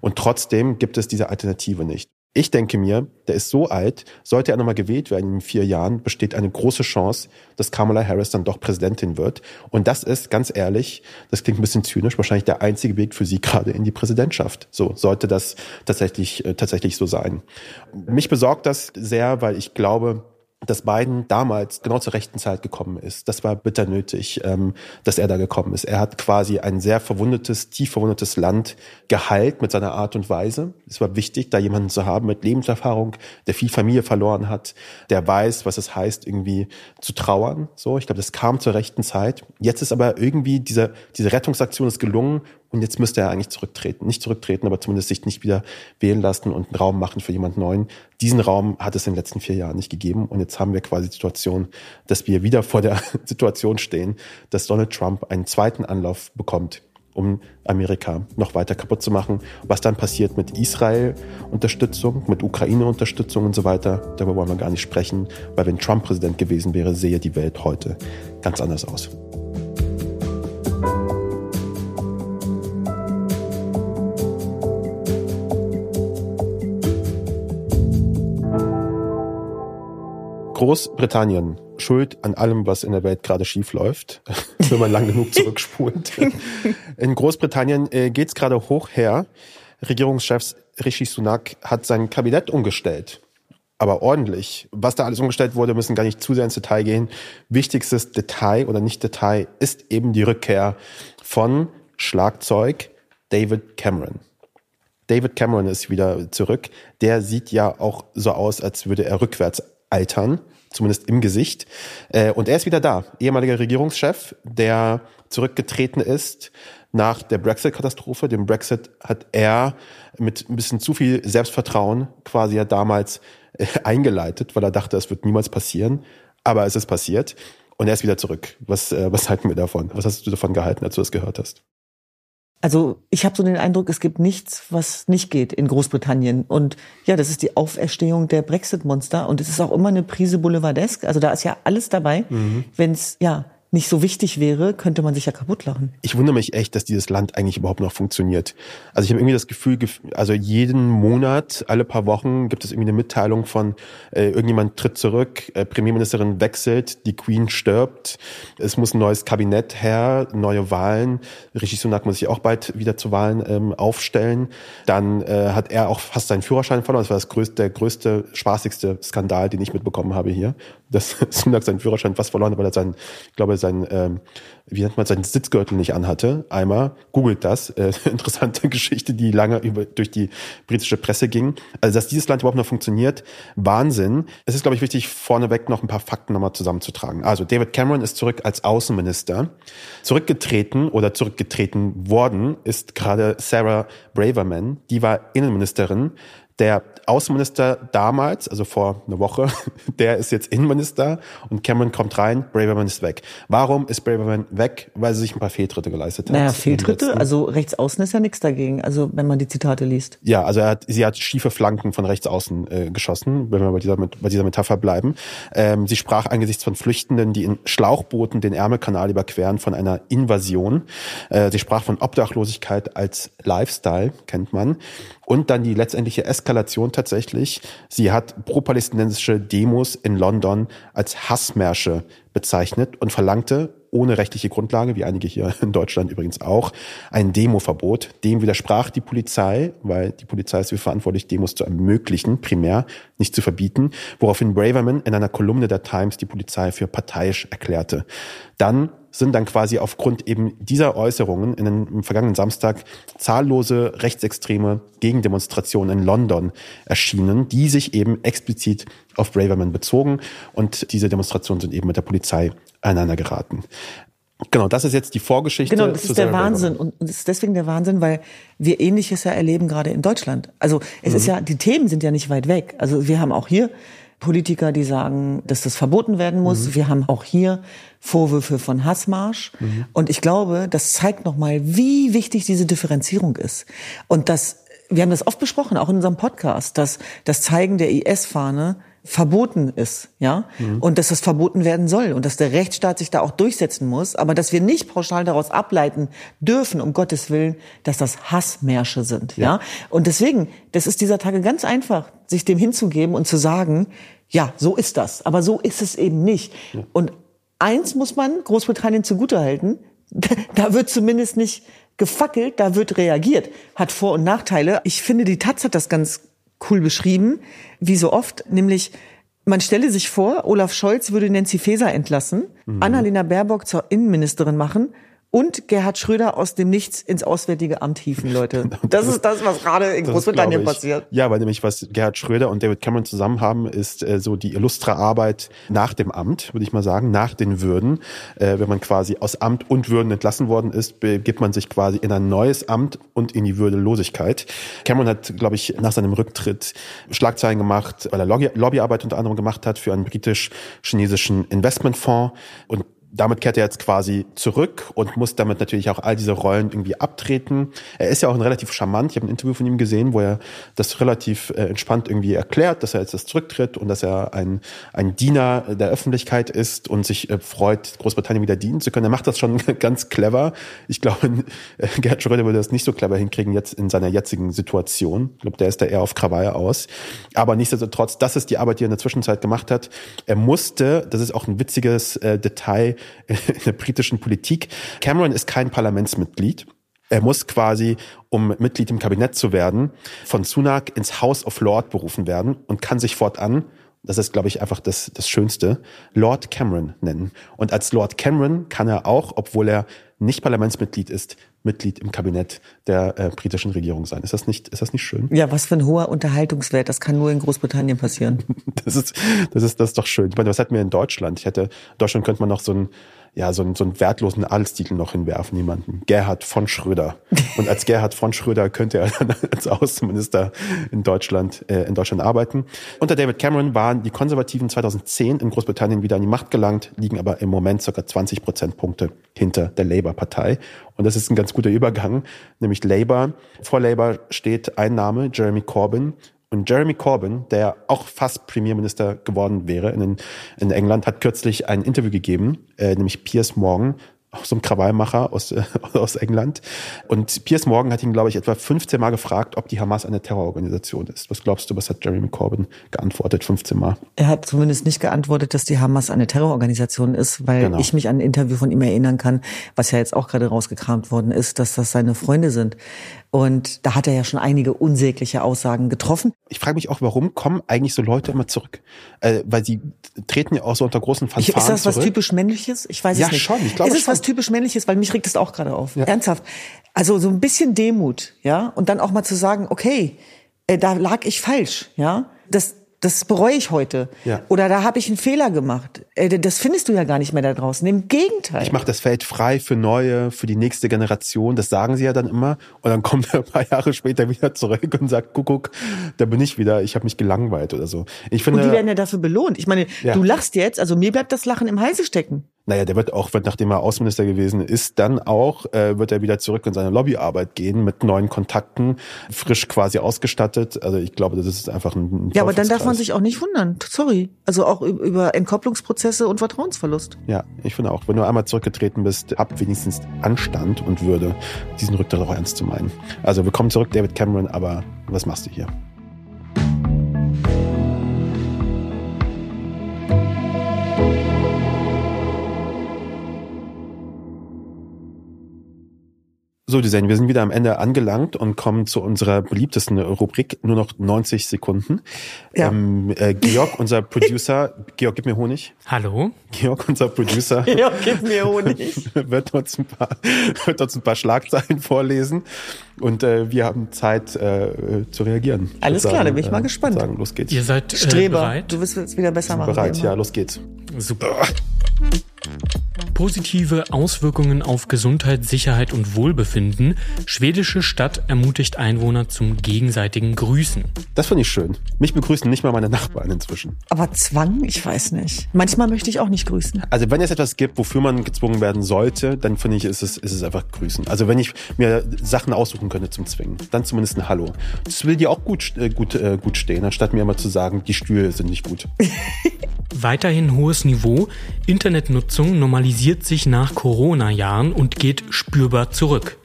Speaker 3: Und trotzdem gibt es diese Alternative nicht. Ich denke mir, der ist so alt, sollte er nochmal gewählt werden in vier Jahren, besteht eine große Chance, dass Kamala Harris dann doch Präsidentin wird. Und das ist, ganz ehrlich, das klingt ein bisschen zynisch, wahrscheinlich der einzige Weg für sie gerade in die Präsidentschaft. So sollte das tatsächlich, äh, tatsächlich so sein. Mich besorgt das sehr, weil ich glaube, dass Biden damals genau zur rechten Zeit gekommen ist. Das war bitter nötig, ähm, dass er da gekommen ist. Er hat quasi ein sehr verwundetes, tief verwundetes Land geheilt mit seiner Art und Weise. Es war wichtig, da jemanden zu haben mit Lebenserfahrung, der viel Familie verloren hat, der weiß, was es heißt, irgendwie zu trauern. So, ich glaube, das kam zur rechten Zeit. Jetzt ist aber irgendwie diese, diese Rettungsaktion ist gelungen und jetzt müsste er eigentlich zurücktreten. Nicht zurücktreten, aber zumindest sich nicht wieder wählen lassen und einen Raum machen für jemand Neuen. Diesen Raum hat es in den letzten vier Jahren nicht gegeben. Und jetzt haben wir quasi die Situation, dass wir wieder vor der <laughs> Situation stehen, dass Donald Trump einen zweiten Anlauf bekommt, um Amerika noch weiter kaputt zu machen. Was dann passiert mit Israel-Unterstützung, mit Ukraine-Unterstützung und so weiter, darüber wollen wir gar nicht sprechen, weil wenn Trump Präsident gewesen wäre, sehe die Welt heute ganz anders aus. Großbritannien schuld an allem, was in der Welt gerade schief läuft, <laughs> wenn man lang genug zurückspult. <laughs> In Großbritannien äh, geht es gerade hoch her. Regierungschef Rishi Sunak hat sein Kabinett umgestellt. Aber ordentlich. Was da alles umgestellt wurde, müssen gar nicht zu sehr ins Detail gehen. Wichtigstes Detail oder nicht Detail ist eben die Rückkehr von Schlagzeug David Cameron. David Cameron ist wieder zurück. Der sieht ja auch so aus, als würde er rückwärts altern zumindest im Gesicht. Äh, und er ist wieder da, ehemaliger Regierungschef, der zurückgetreten ist nach der Brexit-Katastrophe. Den Brexit hat er mit ein bisschen zu viel Selbstvertrauen quasi ja damals äh, eingeleitet, weil er dachte, es wird niemals passieren. Aber es ist passiert. Und er ist wieder zurück. Was, äh, was halten wir davon? Was hast du davon gehalten, als du das gehört hast?
Speaker 2: Also ich habe so den Eindruck, es gibt nichts, was nicht geht in Großbritannien. Und ja, das ist die Auferstehung der Brexit-Monster. Und es ist auch immer eine Prise Boulevardesk. Also da ist ja alles dabei. Mhm. Wenn es ja nicht so wichtig wäre, könnte man sich ja kaputt lachen.
Speaker 3: Ich wundere mich echt, dass dieses Land eigentlich überhaupt noch funktioniert. Also ich habe irgendwie das Gefühl, also jeden Monat, alle paar Wochen gibt es irgendwie eine Mitteilung von äh, irgendjemand tritt zurück, äh, Premierministerin wechselt, die Queen stirbt, es muss ein neues Kabinett her, neue Wahlen. Rishi Sunak muss sich auch bald wieder zu Wahlen ähm, aufstellen. Dann äh, hat er auch fast seinen Führerschein verloren. Das war das größte, der größte, spaßigste Skandal, den ich mitbekommen habe hier. Dass <laughs> Sunak seinen Führerschein fast verloren hat, weil er seinen, ich glaube, sein, ähm, wie nennt man, seinen Sitzgürtel nicht anhatte. Einmal, googelt das. Äh, <laughs> interessante Geschichte, die lange über, durch die britische Presse ging. Also, dass dieses Land überhaupt noch funktioniert, Wahnsinn. Es ist, glaube ich, wichtig, vorneweg noch ein paar Fakten nochmal zusammenzutragen. Also, David Cameron ist zurück als Außenminister. Zurückgetreten oder zurückgetreten worden ist gerade Sarah Braverman. Die war Innenministerin der Außenminister damals, also vor einer Woche, <laughs> der ist jetzt Innenminister und Cameron kommt rein, Braverman ist weg. Warum ist Braverman weg? Weil sie sich ein paar Fehltritte geleistet hat.
Speaker 2: Naja, Fehltritte, also rechts außen ist ja nichts dagegen, also wenn man die Zitate liest.
Speaker 3: Ja, also er hat, sie hat schiefe Flanken von rechts außen äh, geschossen, wenn wir bei dieser, bei dieser Metapher bleiben. Ähm, sie sprach angesichts von Flüchtenden, die in Schlauchbooten den Ärmelkanal überqueren, von einer Invasion. Äh, sie sprach von Obdachlosigkeit als Lifestyle, kennt man. Und dann die letztendliche Eskalation tatsächlich. Sie hat pro-palästinensische Demos in London als Hassmärsche bezeichnet und verlangte ohne rechtliche Grundlage, wie einige hier in Deutschland übrigens auch, ein Demoverbot. Dem widersprach die Polizei, weil die Polizei ist für verantwortlich, Demos zu ermöglichen, primär, nicht zu verbieten, woraufhin Braverman in einer Kolumne der Times die Polizei für parteiisch erklärte. Dann sind dann quasi aufgrund eben dieser Äußerungen in den, im vergangenen Samstag zahllose rechtsextreme Gegendemonstrationen in London erschienen, die sich eben explizit auf Braverman bezogen und diese Demonstrationen sind eben mit der Polizei einander geraten. Genau, das ist jetzt die Vorgeschichte.
Speaker 2: Genau, das ist der Wahnsinn. Und das ist deswegen der Wahnsinn, weil wir Ähnliches ja erleben gerade in Deutschland. Also es mhm. ist ja, die Themen sind ja nicht weit weg. Also wir haben auch hier Politiker, die sagen, dass das verboten werden muss. Mhm. Wir haben auch hier Vorwürfe von Hassmarsch. Mhm. Und ich glaube, das zeigt nochmal, wie wichtig diese Differenzierung ist. Und das, wir haben das oft besprochen, auch in unserem Podcast, dass das Zeigen der IS-Fahne verboten ist, ja, mhm. und dass das verboten werden soll und dass der Rechtsstaat sich da auch durchsetzen muss, aber dass wir nicht pauschal daraus ableiten dürfen, um Gottes Willen, dass das Hassmärsche sind, ja. ja? Und deswegen, das ist dieser Tage ganz einfach, sich dem hinzugeben und zu sagen, ja, so ist das, aber so ist es eben nicht. Ja. Und eins muss man Großbritannien zugutehalten, <laughs> da wird zumindest nicht gefackelt, da wird reagiert. Hat Vor- und Nachteile. Ich finde, die Taz hat das ganz cool beschrieben, wie so oft, nämlich man stelle sich vor, Olaf Scholz würde Nancy Faeser entlassen, mhm. Annalena Baerbock zur Innenministerin machen und Gerhard Schröder aus dem Nichts ins Auswärtige Amt hieven, Leute. <laughs> Das ist das, was gerade in Großbritannien passiert.
Speaker 3: Ja, weil nämlich was Gerhard Schröder und David Cameron zusammen haben, ist äh, so die illustre Arbeit nach dem Amt, würde ich mal sagen, nach den Würden. Äh, wenn man quasi aus Amt und Würden entlassen worden ist, begibt man sich quasi in ein neues Amt und in die Würdelosigkeit. Cameron hat, glaube ich, nach seinem Rücktritt Schlagzeilen gemacht, weil er Lobby Lobbyarbeit unter anderem gemacht hat für einen britisch-chinesischen Investmentfonds und damit kehrt er jetzt quasi zurück und muss damit natürlich auch all diese Rollen irgendwie abtreten. Er ist ja auch ein relativ charmant. Ich habe ein Interview von ihm gesehen, wo er das relativ äh, entspannt irgendwie erklärt, dass er jetzt das zurücktritt und dass er ein, ein Diener der Öffentlichkeit ist und sich äh, freut, Großbritannien wieder dienen zu können. Er macht das schon <laughs> ganz clever. Ich glaube, äh, Gerhard Schröder würde das nicht so clever hinkriegen jetzt in seiner jetzigen Situation. Ich glaube, der ist da eher auf Krawall aus. Aber nichtsdestotrotz, das ist die Arbeit, die er in der Zwischenzeit gemacht hat. Er musste, das ist auch ein witziges äh, Detail, <laughs> in der britischen Politik. Cameron ist kein Parlamentsmitglied. Er muss quasi, um Mitglied im Kabinett zu werden, von Sunak ins House of Lord berufen werden und kann sich fortan, das ist, glaube ich, einfach das, das Schönste, Lord Cameron nennen. Und als Lord Cameron kann er auch, obwohl er nicht Parlamentsmitglied ist, Mitglied im Kabinett der äh, britischen Regierung sein. Ist das nicht, ist das nicht schön?
Speaker 2: Ja, was für ein hoher Unterhaltungswert. Das kann nur in Großbritannien passieren. <laughs>
Speaker 3: das ist, das ist, das ist doch schön. Ich meine, was hätten wir in Deutschland? Ich hätte, in Deutschland könnte man noch so ein, ja, so einen, so einen wertlosen Adelstitel noch hinwerfen, jemanden. Gerhard von Schröder. Und als Gerhard von Schröder könnte er <laughs> dann als Außenminister in Deutschland, äh, in Deutschland arbeiten. Unter David Cameron waren die Konservativen 2010 in Großbritannien wieder an die Macht gelangt, liegen aber im Moment circa 20 Prozentpunkte hinter der Labour-Partei. Und das ist ein ganz guter Übergang, nämlich Labour. Vor Labour steht ein Name, Jeremy Corbyn. Und Jeremy Corbyn, der auch fast Premierminister geworden wäre in, in England, hat kürzlich ein Interview gegeben, äh, nämlich Piers Morgan, auch so ein Krawallmacher aus, äh, <laughs> aus England. Und Piers Morgan hat ihn, glaube ich, etwa 15 Mal gefragt, ob die Hamas eine Terrororganisation ist. Was glaubst du, was hat Jeremy Corbyn geantwortet 15 Mal?
Speaker 2: Er hat zumindest nicht geantwortet, dass die Hamas eine Terrororganisation ist, weil genau. ich mich an ein Interview von ihm erinnern kann, was ja jetzt auch gerade rausgekramt worden ist, dass das seine Freunde sind. Und da hat er ja schon einige unsägliche Aussagen getroffen.
Speaker 3: Ich frage mich auch, warum kommen eigentlich so Leute immer zurück? Äh, weil sie treten ja auch so unter großen Fanfaren
Speaker 2: Ist das
Speaker 3: was
Speaker 2: zurück. typisch Männliches? Ich weiß
Speaker 3: ja,
Speaker 2: es nicht.
Speaker 3: Ja, schon. Ich glaube
Speaker 2: ist es
Speaker 3: schon.
Speaker 2: was typisch Männliches? Weil mich regt es auch gerade auf. Ja. Ernsthaft. Also so ein bisschen Demut, ja? Und dann auch mal zu sagen, okay, äh, da lag ich falsch, ja? Das, das bereue ich heute. Ja. Oder da habe ich einen Fehler gemacht. Äh, das findest du ja gar nicht mehr da draußen. Im Gegenteil.
Speaker 3: Ich mache das Feld frei für neue, für die nächste Generation. Das sagen sie ja dann immer. Und dann kommt er ein paar Jahre später wieder zurück und sagt, guck, guck, da bin ich wieder. Ich habe mich gelangweilt oder so. Ich finde,
Speaker 2: und die werden ja dafür belohnt. Ich meine, ja. du lachst jetzt, also mir bleibt das Lachen im Halse stecken.
Speaker 3: Naja, der wird auch, nachdem er Außenminister gewesen ist, dann auch, äh, wird er wieder zurück in seine Lobbyarbeit gehen mit neuen Kontakten, frisch quasi ausgestattet. Also ich glaube, das ist einfach ein,
Speaker 2: ein Ja, aber dann darf man sich auch nicht wundern. Sorry. Also auch über Entkopplungsprozesse und Vertrauensverlust.
Speaker 3: Ja, ich finde auch, wenn du einmal zurückgetreten bist, hab wenigstens Anstand und Würde, diesen Rücktritt auch ernst zu meinen. Also willkommen zurück, David Cameron, aber was machst du hier? So, Design, wir sind wieder am Ende angelangt und kommen zu unserer beliebtesten Rubrik. Nur noch 90 Sekunden. Ja. Ähm, äh, Georg, unser Producer, <laughs> Georg, gib mir Honig.
Speaker 1: Hallo.
Speaker 3: Georg, unser Producer. <laughs>
Speaker 2: Georg, gib mir Honig. <laughs>
Speaker 3: wird, uns ein paar, wird uns ein paar Schlagzeilen vorlesen und äh, wir haben Zeit äh, zu reagieren.
Speaker 2: Alles klar, da bin ich mal äh, gespannt.
Speaker 3: Sagen, los geht's.
Speaker 1: Ihr seid äh,
Speaker 2: Streber.
Speaker 1: bereit?
Speaker 2: Du wirst es wieder besser machen.
Speaker 3: Bereit, ja, los geht's.
Speaker 1: Super. Positive Auswirkungen auf Gesundheit, Sicherheit und Wohlbefinden. Schwedische Stadt ermutigt Einwohner zum gegenseitigen Grüßen.
Speaker 3: Das finde ich schön. Mich begrüßen nicht mal meine Nachbarn inzwischen.
Speaker 2: Aber Zwang? Ich weiß nicht. Manchmal möchte ich auch nicht grüßen.
Speaker 3: Also wenn es etwas gibt, wofür man gezwungen werden sollte, dann finde ich, ist es, ist es einfach grüßen. Also wenn ich mir Sachen aussuchen könnte zum Zwingen, dann zumindest ein Hallo. Das will dir auch gut, äh, gut, äh, gut stehen, anstatt mir immer zu sagen, die Stühle sind nicht gut. <laughs>
Speaker 1: Weiterhin hohes Niveau. Internetnutzung normalisiert sich nach Corona-Jahren und geht spürbar zurück.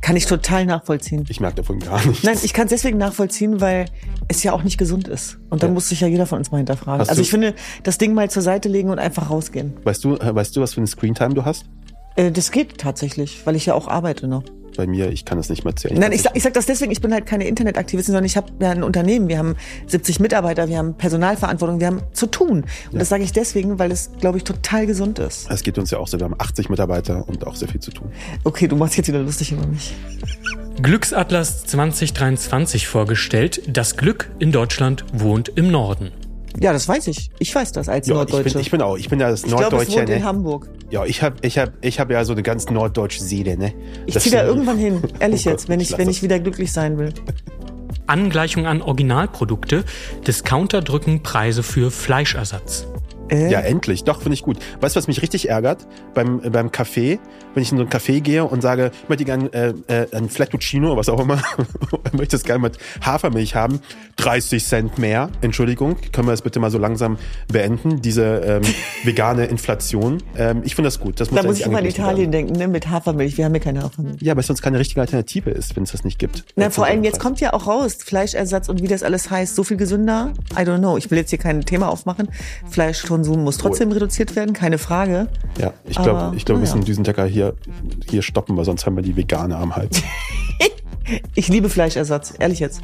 Speaker 2: Kann ich total nachvollziehen.
Speaker 3: Ich merke davon gar nichts.
Speaker 2: Nein, ich kann es deswegen nachvollziehen, weil es ja auch nicht gesund ist. Und dann ja. muss sich ja jeder von uns mal hinterfragen. Hast also ich finde, das Ding mal zur Seite legen und einfach rausgehen.
Speaker 3: Weißt du, äh, weißt du, was für eine Screentime du hast?
Speaker 2: Äh, das geht tatsächlich, weil ich ja auch arbeite noch
Speaker 3: bei mir, ich kann das nicht mehr zählen.
Speaker 2: Nein, ich sag, ich sag das deswegen, ich bin halt keine Internetaktivistin, sondern ich habe ja ein Unternehmen, wir haben 70 Mitarbeiter, wir haben Personalverantwortung, wir haben zu tun. Und ja. das sage ich deswegen, weil es, glaube ich, total gesund ist.
Speaker 3: Es geht uns ja auch so, wir haben 80 Mitarbeiter und auch sehr viel zu tun.
Speaker 2: Okay, du machst jetzt wieder lustig über mich.
Speaker 1: Glücksatlas 2023 vorgestellt. Das Glück in Deutschland wohnt im Norden.
Speaker 2: Ja, das weiß ich. Ich weiß das als ja, Norddeutsche.
Speaker 3: Ich bin, ich bin auch, ich bin ja das ich Norddeutsche. Ich
Speaker 2: glaube, ne? in Hamburg.
Speaker 3: Ja, ich habe ich hab, ich hab ja so eine ganz norddeutsche Seele, ne?
Speaker 2: Ich ziehe da irgendwann hin, <laughs> ehrlich oh jetzt, wenn ich, wenn ich wieder glücklich sein will.
Speaker 1: Angleichung an Originalprodukte. Discounter drücken Preise für Fleischersatz.
Speaker 3: Äh? Ja, endlich. Doch, finde ich gut. Weißt du, was mich richtig ärgert? Beim, äh, beim Café, wenn ich in so ein Café gehe und sage, ich möchte gerne äh, äh, ein Flattuccino, was auch immer, <laughs> möchte es gerne mit Hafermilch haben, 30 Cent mehr. Entschuldigung, können wir das bitte mal so langsam beenden, diese ähm, <laughs> vegane Inflation. Ähm, ich finde das gut. Das
Speaker 2: muss da muss ich immer an Italien werden. denken, ne? mit Hafermilch. Wir haben ja keine Hafermilch.
Speaker 3: Ja, weil es sonst keine richtige Alternative ist, wenn es das nicht gibt.
Speaker 2: Na, vor allem jetzt kommt ja auch raus, Fleischersatz und wie das alles heißt, so viel gesünder. I don't know. Ich will jetzt hier kein Thema aufmachen. Fleisch Konsum muss trotzdem oh. reduziert werden, keine Frage.
Speaker 3: Ja, ich glaube, ich glaube, wir müssen Düsendecker hier, hier stoppen, weil sonst haben wir die Vegane am Hals. <laughs>
Speaker 2: ich liebe Fleischersatz, ehrlich jetzt.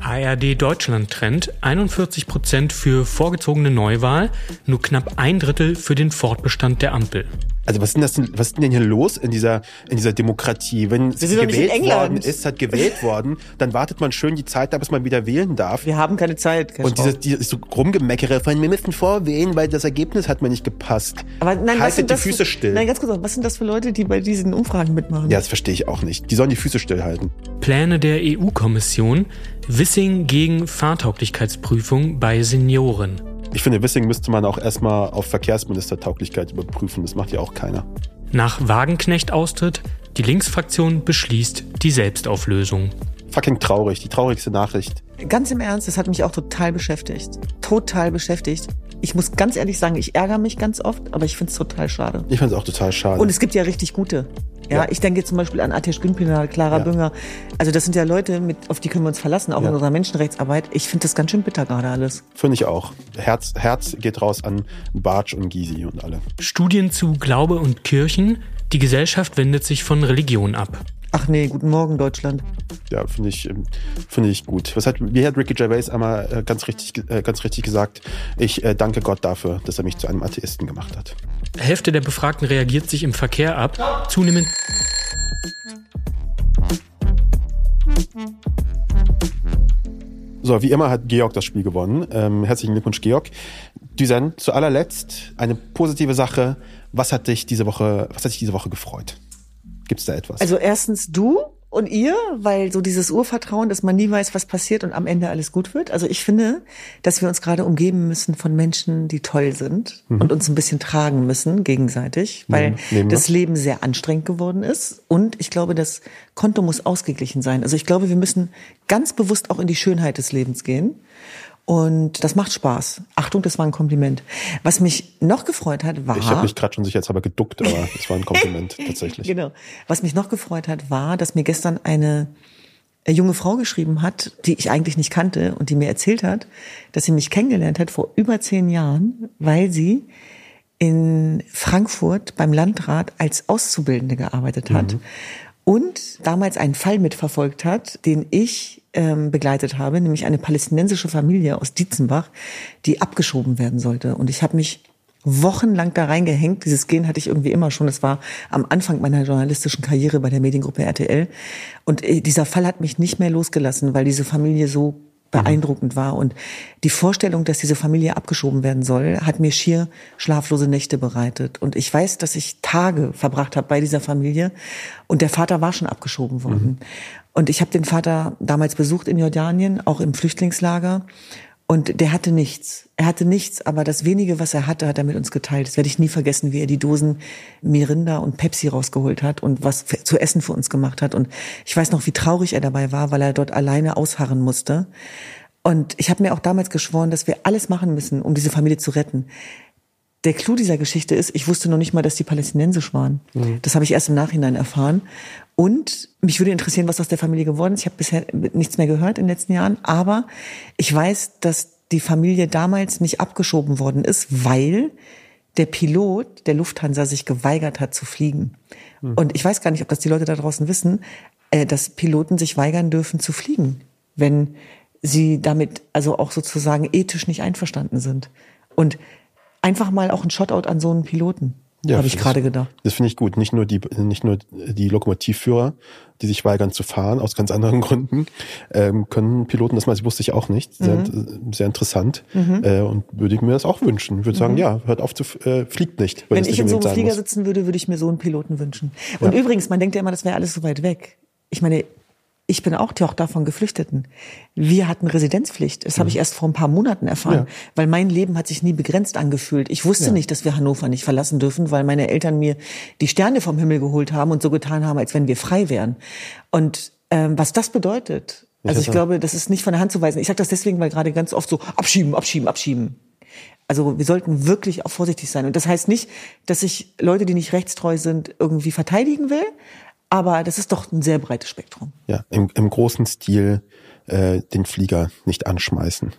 Speaker 1: ARD Deutschland Trend 41 Prozent für vorgezogene Neuwahl, nur knapp ein Drittel für den Fortbestand der Ampel.
Speaker 3: Also was ist denn das denn, was ist denn hier los in dieser in dieser Demokratie? Wenn sie gewählt worden ist, hat gewählt <laughs> worden, dann wartet man schön die Zeit ab, bis man wieder wählen darf.
Speaker 2: Wir haben keine Zeit.
Speaker 3: Und dieses, dieses so Rumgemeckere von wir müssen vorwählen, weil das Ergebnis hat mir nicht gepasst.
Speaker 2: Aber nein,
Speaker 3: Haltet die Füße
Speaker 2: für,
Speaker 3: still.
Speaker 2: Nein, ganz kurz, was sind das für Leute, die bei diesen Umfragen mitmachen?
Speaker 3: Ja, das verstehe ich auch nicht. Die sollen die Füße stillhalten.
Speaker 1: Pläne der EU-Kommission, Wissing gegen Fahrtauglichkeitsprüfung bei Senioren.
Speaker 3: Ich finde, Wissing müsste man auch erstmal auf Verkehrsministertauglichkeit überprüfen. Das macht ja auch keiner.
Speaker 1: Nach Wagenknecht-Austritt, die Linksfraktion beschließt die Selbstauflösung.
Speaker 3: Fucking traurig, die traurigste Nachricht.
Speaker 2: Ganz im Ernst, das hat mich auch total beschäftigt. Total beschäftigt. Ich muss ganz ehrlich sagen, ich ärgere mich ganz oft, aber ich finde es total schade.
Speaker 3: Ich finde es auch total schade.
Speaker 2: Und es gibt ja richtig gute. Ja,
Speaker 3: Ja.
Speaker 2: ich denke zum Beispiel an Atjes Günpinal, Clara
Speaker 3: Ja.
Speaker 2: Bünger. Also das sind ja Leute, mit, auf die können wir uns verlassen, auch
Speaker 3: Ja.
Speaker 2: in unserer Menschenrechtsarbeit. Ich finde das ganz schön bitter gerade alles.
Speaker 3: Finde ich auch. Herz, Herz geht raus an Bartsch und Gysi und alle.
Speaker 1: Studien zu Glaube und Kirchen. Die Gesellschaft wendet sich von Religion ab.
Speaker 2: Ach nee, guten Morgen Deutschland.
Speaker 3: Ja, finde ich, ähm, finde ich gut. Was hat, wie hat Ricky Gervais einmal äh, ganz richtig, äh, ganz richtig gesagt? Ich äh, danke Gott dafür, dass er mich zu einem Atheisten gemacht hat.
Speaker 1: Hälfte der Befragten reagiert sich im Verkehr ab. Zunehmend
Speaker 3: So, wie immer hat Georg das Spiel gewonnen. Ähm, herzlichen Glückwunsch, Georg. Düsen, zu allerletzt eine positive Sache. Was hat dich diese Woche, was hat dich diese Woche gefreut? Gibt's da etwas?
Speaker 2: Also erstens du und ihr, weil so dieses Urvertrauen, dass man nie weiß, was passiert und am Ende alles gut wird. Also ich finde, dass wir uns gerade umgeben müssen von Menschen, die toll sind und uns ein bisschen tragen müssen gegenseitig, weil
Speaker 3: Mhm. nehmen wir.
Speaker 2: das Leben sehr anstrengend geworden ist und ich glaube, das Konto muss ausgeglichen sein. Also ich glaube, wir müssen ganz bewusst auch in die Schönheit des Lebens gehen. Und das macht Spaß. Achtung, das war ein Kompliment. Was mich noch gefreut hat, war.
Speaker 3: ich habe mich gerade schon sicherheitshalber geduckt, aber es war ein Kompliment <laughs> tatsächlich.
Speaker 2: Genau. Was mich noch gefreut hat, war, dass mir gestern eine äh, junge Frau geschrieben hat, die ich eigentlich nicht kannte und die mir erzählt hat, dass sie mich kennengelernt hat vor über zehn Jahren, weil sie in Frankfurt beim Landrat als Auszubildende gearbeitet hat und damals einen Fall mitverfolgt hat, den ich ähm, begleitet habe, nämlich eine palästinensische Familie aus Dietzenbach, die abgeschoben werden sollte. Und ich habe mich wochenlang da reingehängt. Dieses Gehen hatte ich irgendwie immer schon. Das war am Anfang meiner journalistischen Karriere bei der Mediengruppe RTL. Und äh, dieser Fall hat mich nicht mehr losgelassen, weil diese Familie so beeindruckend war. Und die Vorstellung, dass diese Familie abgeschoben werden soll, hat mir schier schlaflose Nächte bereitet. Und ich weiß, dass ich Tage verbracht habe bei dieser Familie. Und der Vater war schon abgeschoben worden. Und ich habe den Vater damals besucht in Jordanien, auch im Flüchtlingslager. Und der hatte nichts. Er hatte nichts, aber das wenige, was er hatte, hat er mit uns geteilt. Das werde ich nie vergessen, wie er die Dosen Mirinda und Pepsi rausgeholt hat und was für, zu essen für uns gemacht hat. Und ich weiß noch, wie traurig er dabei war, weil er dort alleine ausharren musste. Und ich habe mir auch damals geschworen, dass wir alles machen müssen, um diese Familie zu retten. Der Clou dieser Geschichte ist, ich wusste noch nicht mal, dass die palästinensisch waren. Das habe ich erst im Nachhinein erfahren. Und mich würde interessieren, was aus der Familie geworden ist. Ich habe bisher nichts mehr gehört in den letzten Jahren. Aber ich weiß, dass die Familie damals nicht abgeschoben worden ist, weil der Pilot der Lufthansa sich geweigert hat zu fliegen. Und ich weiß gar nicht, ob das die Leute da draußen wissen, äh, dass Piloten sich weigern dürfen zu fliegen, wenn sie damit also auch sozusagen ethisch nicht einverstanden sind. Und einfach mal auch ein Shotout an so einen Piloten, habe ich gerade gedacht.
Speaker 3: Das finde ich gut. Nicht nur die, nicht nur die Lokomotivführer, die sich weigern zu fahren, aus ganz anderen <laughs> Gründen, ähm, können Piloten das mal, das wusste ich auch nicht. Sehr,
Speaker 2: Mhm.
Speaker 3: sehr interessant. Äh, und würde ich mir das auch wünschen. Würde sagen, ja, hört auf zu, äh, fliegt nicht.
Speaker 2: Wenn ich
Speaker 3: nicht
Speaker 2: in so einem Flieger
Speaker 3: muss.
Speaker 2: sitzen würde, würde ich mir so einen Piloten wünschen. Und übrigens, man denkt ja immer, das wäre alles so weit weg. Ich meine, ich bin auch Tochter von Geflüchteten. Wir hatten Residenzpflicht. Das habe ich erst vor ein paar Monaten erfahren,
Speaker 3: Ja.
Speaker 2: weil mein Leben hat sich nie begrenzt angefühlt. Ich wusste nicht, dass wir Hannover nicht verlassen dürfen, weil meine Eltern mir die Sterne vom Himmel geholt haben und so getan haben, als wenn wir frei wären. Und ähm, was das bedeutet, also ich glaube, das ist nicht von der Hand zu weisen. Ich sage das deswegen, weil gerade ganz oft so abschieben, abschieben, abschieben. Also wir sollten wirklich auch vorsichtig sein. Und das heißt nicht, dass ich Leute, die nicht rechtstreu sind, irgendwie verteidigen will. Aber das ist doch ein sehr breites Spektrum.
Speaker 3: Ja, im, im großen Stil äh, den Flieger nicht anschmeißen.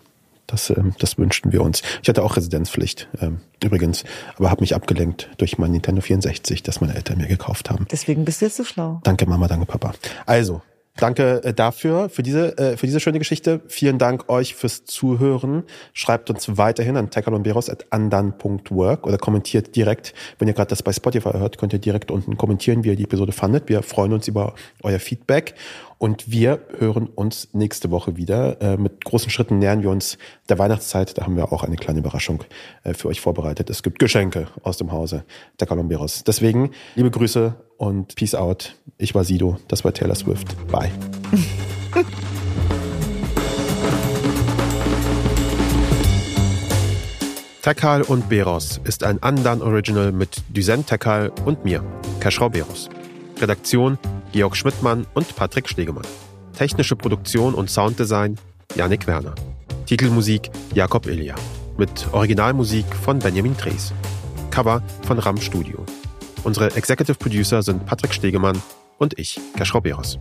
Speaker 3: Das, ähm, das wünschten wir uns. Ich hatte auch Residenzpflicht ähm, übrigens, aber habe mich abgelenkt durch mein Nintendo 64, das meine Eltern mir gekauft haben.
Speaker 2: Deswegen bist du jetzt so schlau.
Speaker 3: Danke Mama, danke Papa. Also, danke äh, dafür, für diese, äh, für diese schöne Geschichte. Vielen Dank euch fürs Zuhören. Schreibt uns weiterhin an tekalonberos.andan.work oder kommentiert direkt, wenn ihr gerade das bei Spotify hört, könnt ihr direkt unten kommentieren, wie ihr die Episode fandet. Wir freuen uns über euer Feedback und wir hören uns nächste Woche wieder. Äh, mit großen Schritten nähern wir uns der Weihnachtszeit. Da haben wir auch eine kleine Überraschung äh, für euch vorbereitet. Es gibt Geschenke aus dem Hause der Colomberos. Deswegen liebe Grüße und Peace out. Ich war Sido, das war Taylor Swift. Bye. <laughs> Tekal und Beros ist ein Andan Original mit Düsen Tekal und mir, Keschrau Beros. Redaktion Georg Schmidtmann und Patrick Stegemann. Technische Produktion und Sounddesign Yannick Werner. Titelmusik Jakob Ilja. mit Originalmusik von Benjamin Drees. Cover von RAM Studio. Unsere Executive Producer sind Patrick Stegemann und ich, Beros.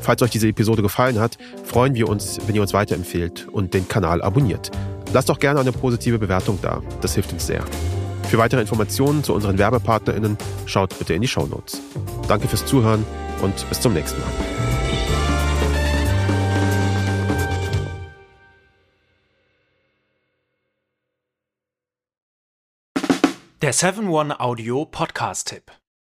Speaker 3: Falls euch diese Episode gefallen hat, freuen wir uns, wenn ihr uns weiterempfehlt und den Kanal abonniert. Lasst doch gerne eine positive Bewertung da, das hilft uns sehr. Für weitere Informationen zu unseren WerbepartnerInnen schaut bitte in die Show Notes. Danke fürs Zuhören und bis zum nächsten Mal.
Speaker 4: Der 7-One Audio Podcast-Tipp.